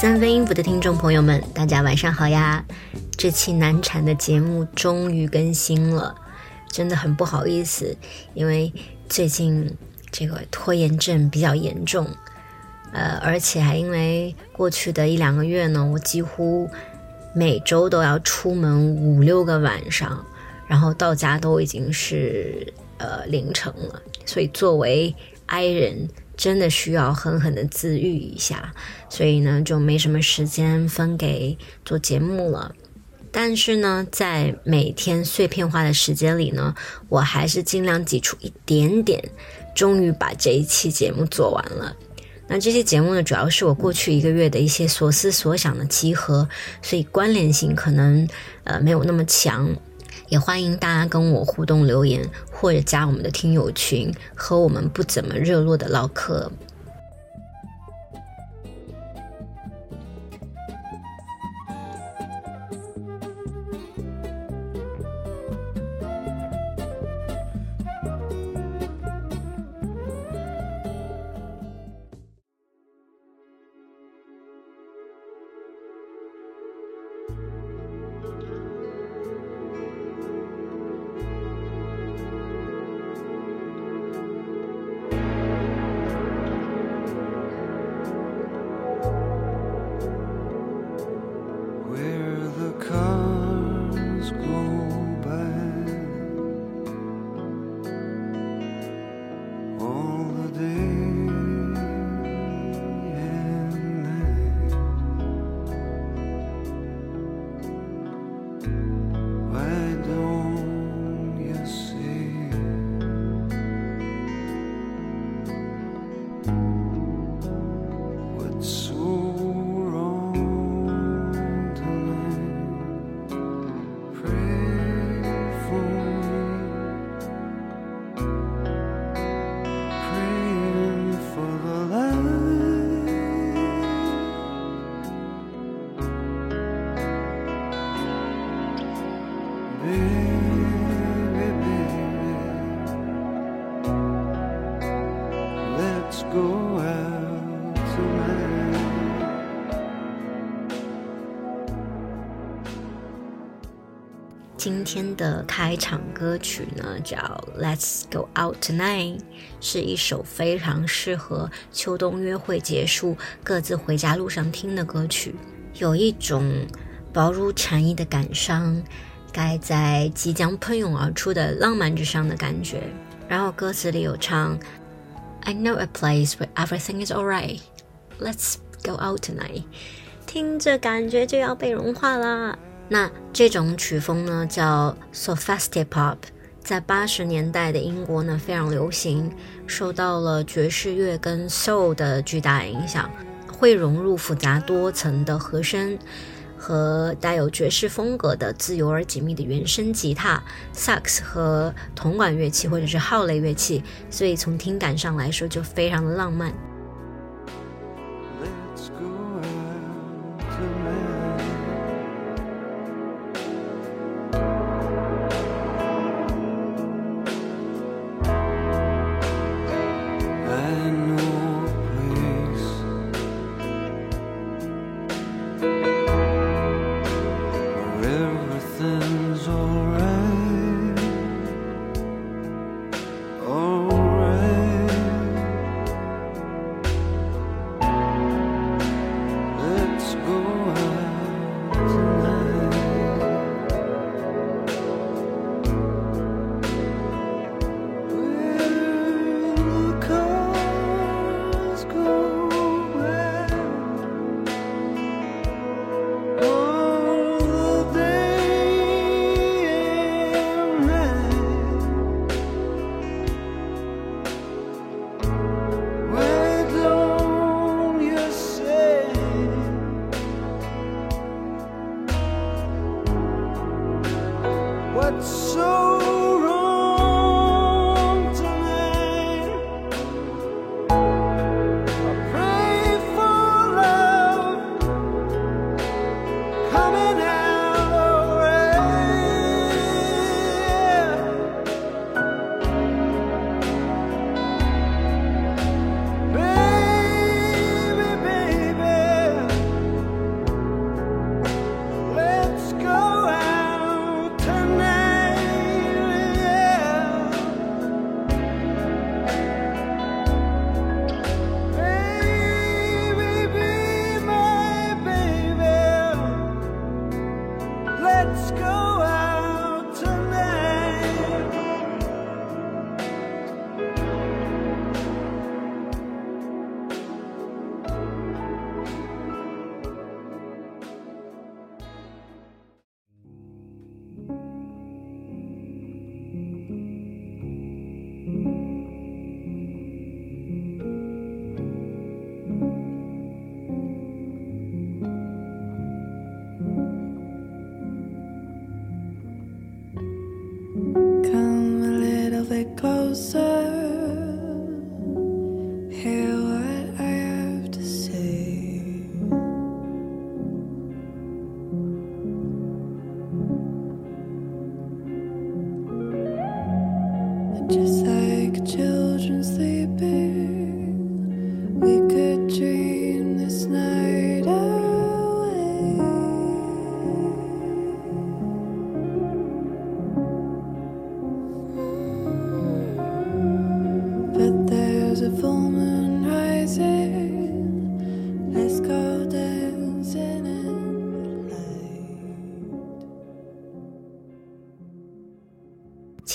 三分音符的听众朋友们，大家晚上好呀！这期难产的节目终于更新了，真的很不好意思，因为最近这个拖延症比较严重，呃，而且还因为过去的一两个月呢，我几乎每周都要出门五六个晚上，然后到家都已经是呃凌晨了，所以作为 I 人。真的需要狠狠的自愈一下，所以呢就没什么时间分给做节目了。但是呢，在每天碎片化的时间里呢，我还是尽量挤出一点点，终于把这一期节目做完了。那这期节目呢，主要是我过去一个月的一些所思所想的集合，所以关联性可能呃没有那么强。也欢迎大家跟我互动留言，或者加我们的听友群，和我们不怎么热络的唠嗑。今天的开场歌曲呢，叫《Let's Go Out Tonight》，是一首非常适合秋冬约会结束、各自回家路上听的歌曲，有一种薄如蝉翼的感伤，盖在即将喷涌而出的浪漫之上的感觉。然后歌词里有唱：“I know a place where everything is alright, Let's go out tonight。”听着感觉就要被融化啦。那这种曲风呢，叫 Sophisticated，在八十年代的英国呢非常流行，受到了爵士乐跟 Soul 的巨大影响，会融入复杂多层的和声和带有爵士风格的自由而紧密的原声吉他、萨克斯和铜管乐器或者是号类乐器，所以从听感上来说就非常的浪漫。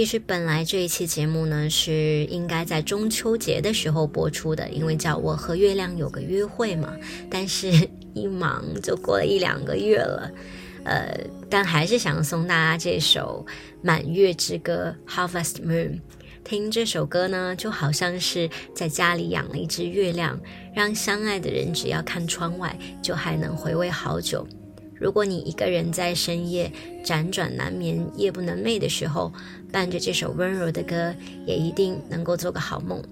其实本来这一期节目呢是应该在中秋节的时候播出的，因为叫我和月亮有个约会嘛。但是 一忙就过了一两个月了，呃，但还是想送大家这首《满月之歌》（Harvest Moon）。听这首歌呢，就好像是在家里养了一只月亮，让相爱的人只要看窗外，就还能回味好久。如果你一个人在深夜辗转难眠、夜不能寐的时候，伴着这首温柔的歌，也一定能够做个好梦。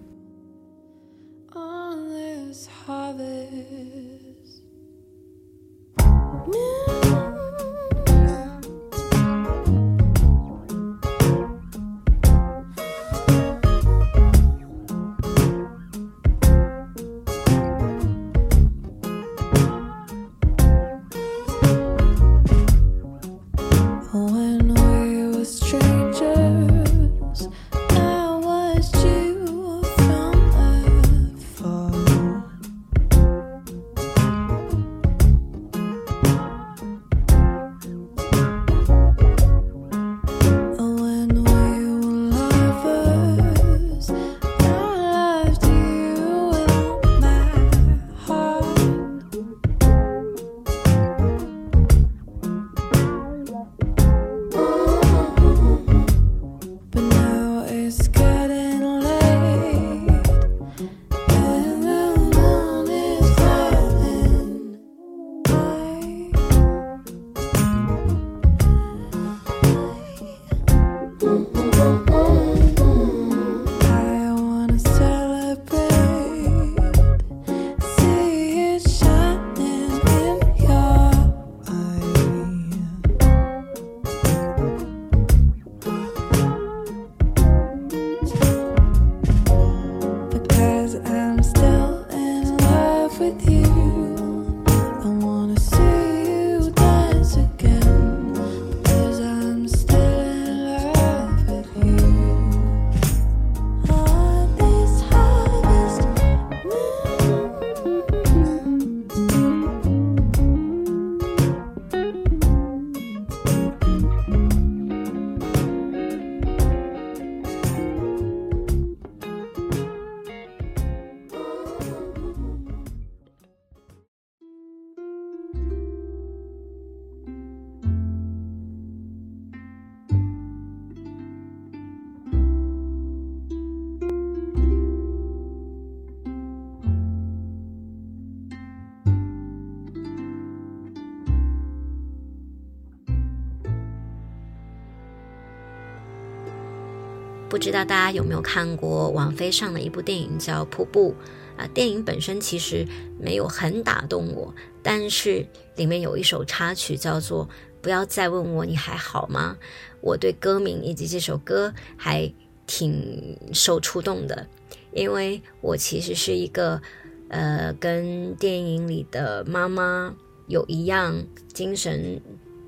不知道大家有没有看过网飞上的一部电影叫《瀑布》啊？电影本身其实没有很打动我，但是里面有一首插曲叫做《不要再问我你还好吗》，我对歌名以及这首歌还挺受触动的，因为我其实是一个呃跟电影里的妈妈有一样精神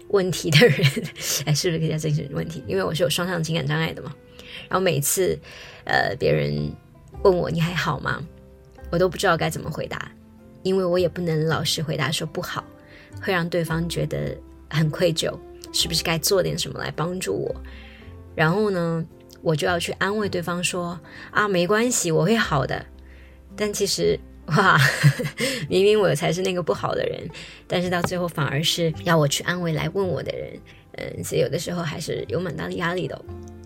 问题的人，哎，是不是可以叫精神问题？因为我是有双向情感障碍的嘛。然后每次，呃，别人问我你还好吗，我都不知道该怎么回答，因为我也不能老实回答说不好，会让对方觉得很愧疚，是不是该做点什么来帮助我？然后呢，我就要去安慰对方说啊，没关系，我会好的。但其实哇，明明我才是那个不好的人，但是到最后反而是要我去安慰来问我的人，嗯，所以有的时候还是有蛮大的压力的。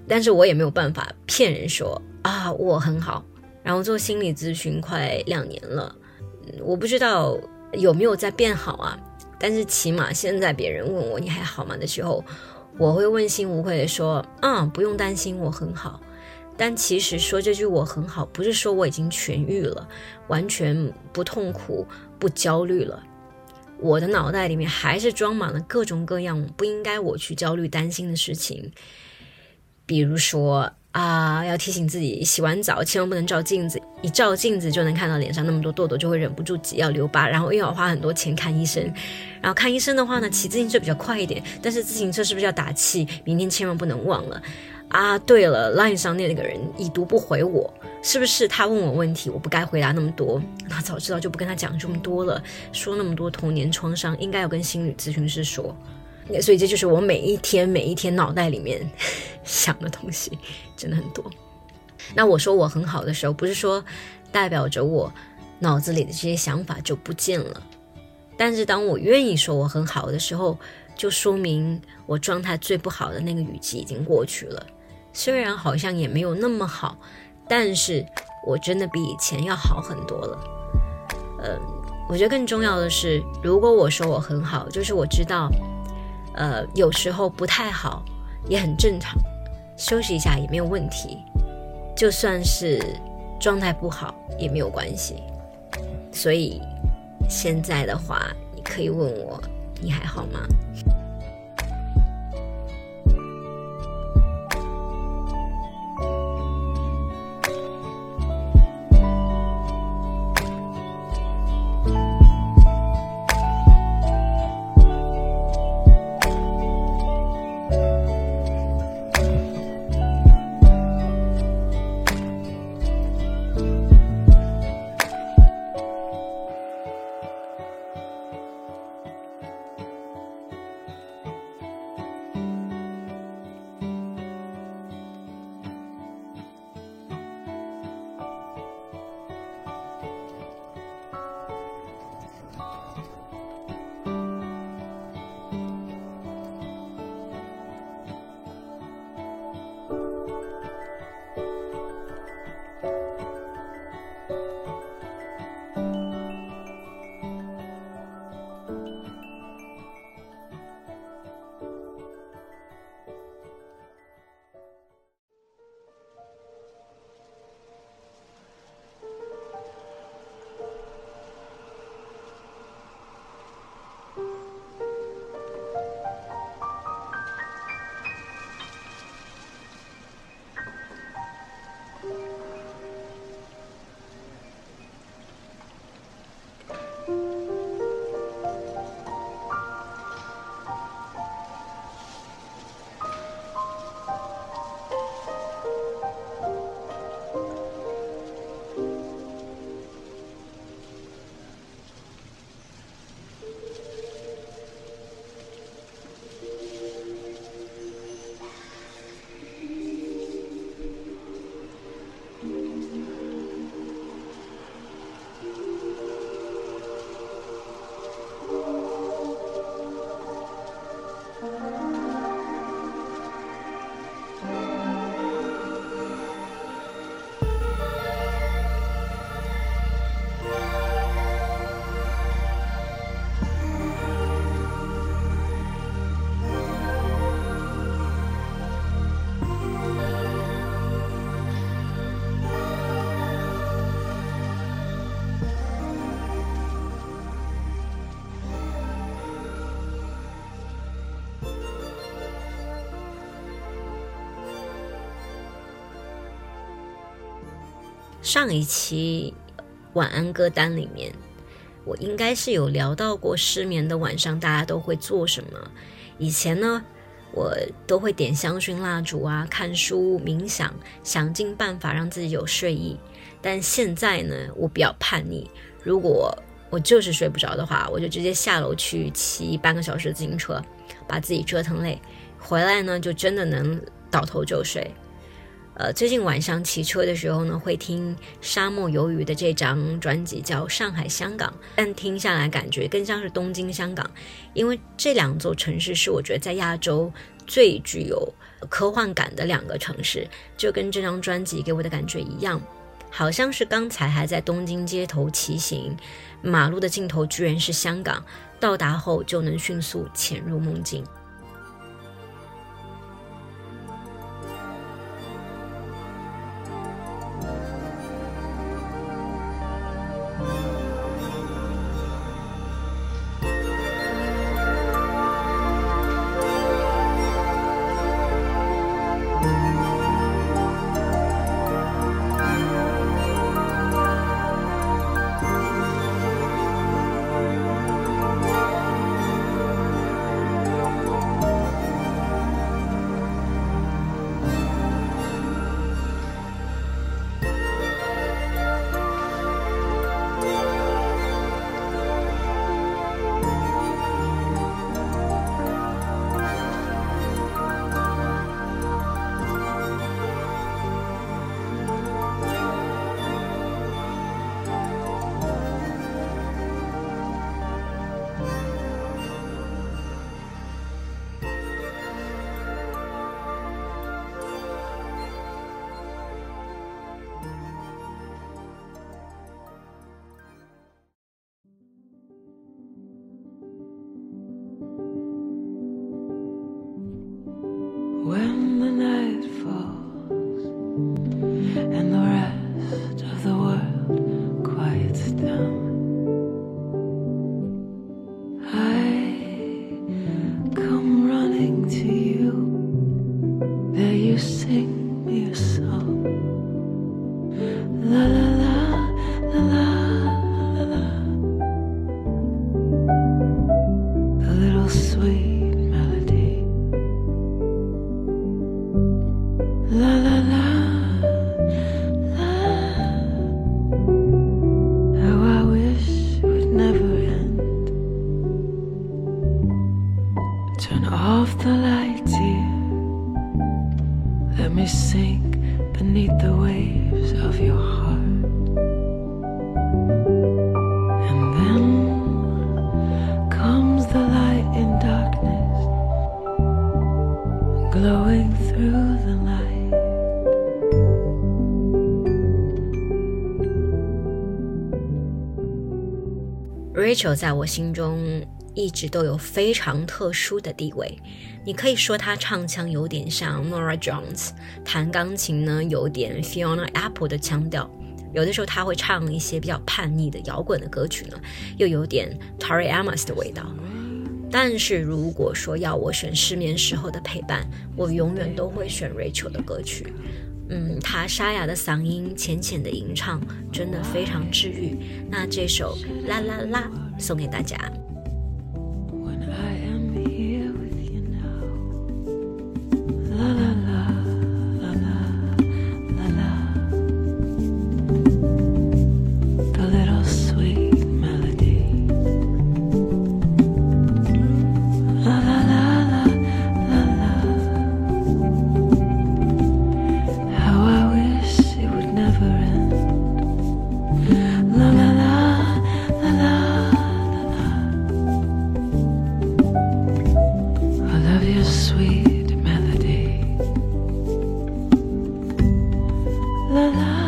但是我也没有办法骗人说啊我很好，然后做心理咨询快两年了，我不知道有没有在变好啊。但是起码现在别人问我你还好吗的时候，我会问心无愧的说啊不用担心我很好。但其实说这句我很好，不是说我已经痊愈了，完全不痛苦不焦虑了，我的脑袋里面还是装满了各种各样不应该我去焦虑担心的事情。比如说啊，要提醒自己洗完澡千万不能照镜子，一照镜子就能看到脸上那么多痘痘，就会忍不住挤要留疤，然后又要花很多钱看医生。然后看医生的话呢，骑自行车比较快一点，但是自行车是不是要打气？明天千万不能忘了啊！对了，line 上那个人已读不回我，是不是他问我问题，我不该回答那么多？那早知道就不跟他讲这么多了，说那么多童年创伤，应该要跟心理咨询师说。所以这就是我每一天每一天脑袋里面 想的东西，真的很多。那我说我很好的时候，不是说代表着我脑子里的这些想法就不见了，但是当我愿意说我很好的时候，就说明我状态最不好的那个雨季已经过去了。虽然好像也没有那么好，但是我真的比以前要好很多了。嗯，我觉得更重要的是，如果我说我很好，就是我知道。呃，有时候不太好，也很正常，休息一下也没有问题。就算是状态不好也没有关系。所以现在的话，你可以问我，你还好吗？上一期晚安歌单里面，我应该是有聊到过失眠的晚上大家都会做什么。以前呢，我都会点香薰蜡烛啊，看书、冥想，想尽办法让自己有睡意。但现在呢，我比较叛逆，如果我就是睡不着的话，我就直接下楼去骑半个小时自行车，把自己折腾累，回来呢就真的能倒头就睡。呃，最近晚上骑车的时候呢，会听沙漠鱿鱼的这张专辑，叫《上海香港》，但听下来感觉更像是东京香港，因为这两座城市是我觉得在亚洲最具有科幻感的两个城市，就跟这张专辑给我的感觉一样，好像是刚才还在东京街头骑行，马路的尽头居然是香港，到达后就能迅速潜入梦境。waves of your heart. And then comes the light in darkness, glowing through the light. Rachel 在我心中一直都有非常特殊的地位。你可以说她唱腔有点像 Nora Jones，弹钢琴呢有点 Fiona Apple 的腔调。有的时候她会唱一些比较叛逆的摇滚的歌曲呢，又有点 Tori Amos 的味道。但是如果说要我选失眠时候的陪伴，我永远都会选 Rachel 的歌曲。嗯，她沙哑的嗓音、浅浅的吟唱，真的非常治愈。那这首啦啦啦送给大家。啦啦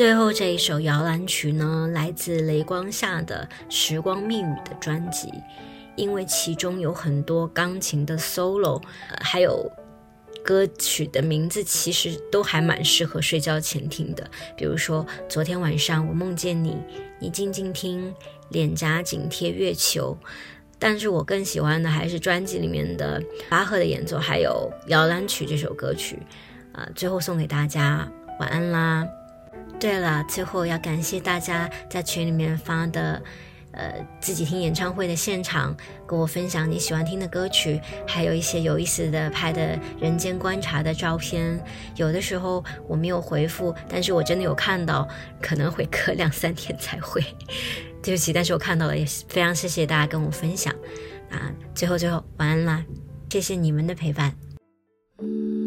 最后这一首摇篮曲呢，来自雷光下的时光密语的专辑，因为其中有很多钢琴的 solo，还有歌曲的名字其实都还蛮适合睡觉前听的。比如说昨天晚上我梦见你，你静静听，脸颊紧贴月球。但是我更喜欢的还是专辑里面的巴赫的演奏，还有摇篮曲这首歌曲。啊，最后送给大家，晚安啦。对了，最后要感谢大家在群里面发的，呃，自己听演唱会的现场，跟我分享你喜欢听的歌曲，还有一些有意思的拍的人间观察的照片。有的时候我没有回复，但是我真的有看到，可能会隔两三天才会。对不起，但是我看到了，也非常谢谢大家跟我分享。啊，最后最后晚安啦，谢谢你们的陪伴。嗯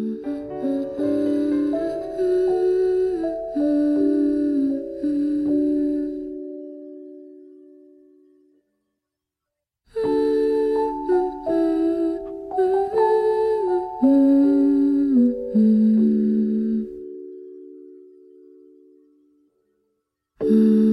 Mm.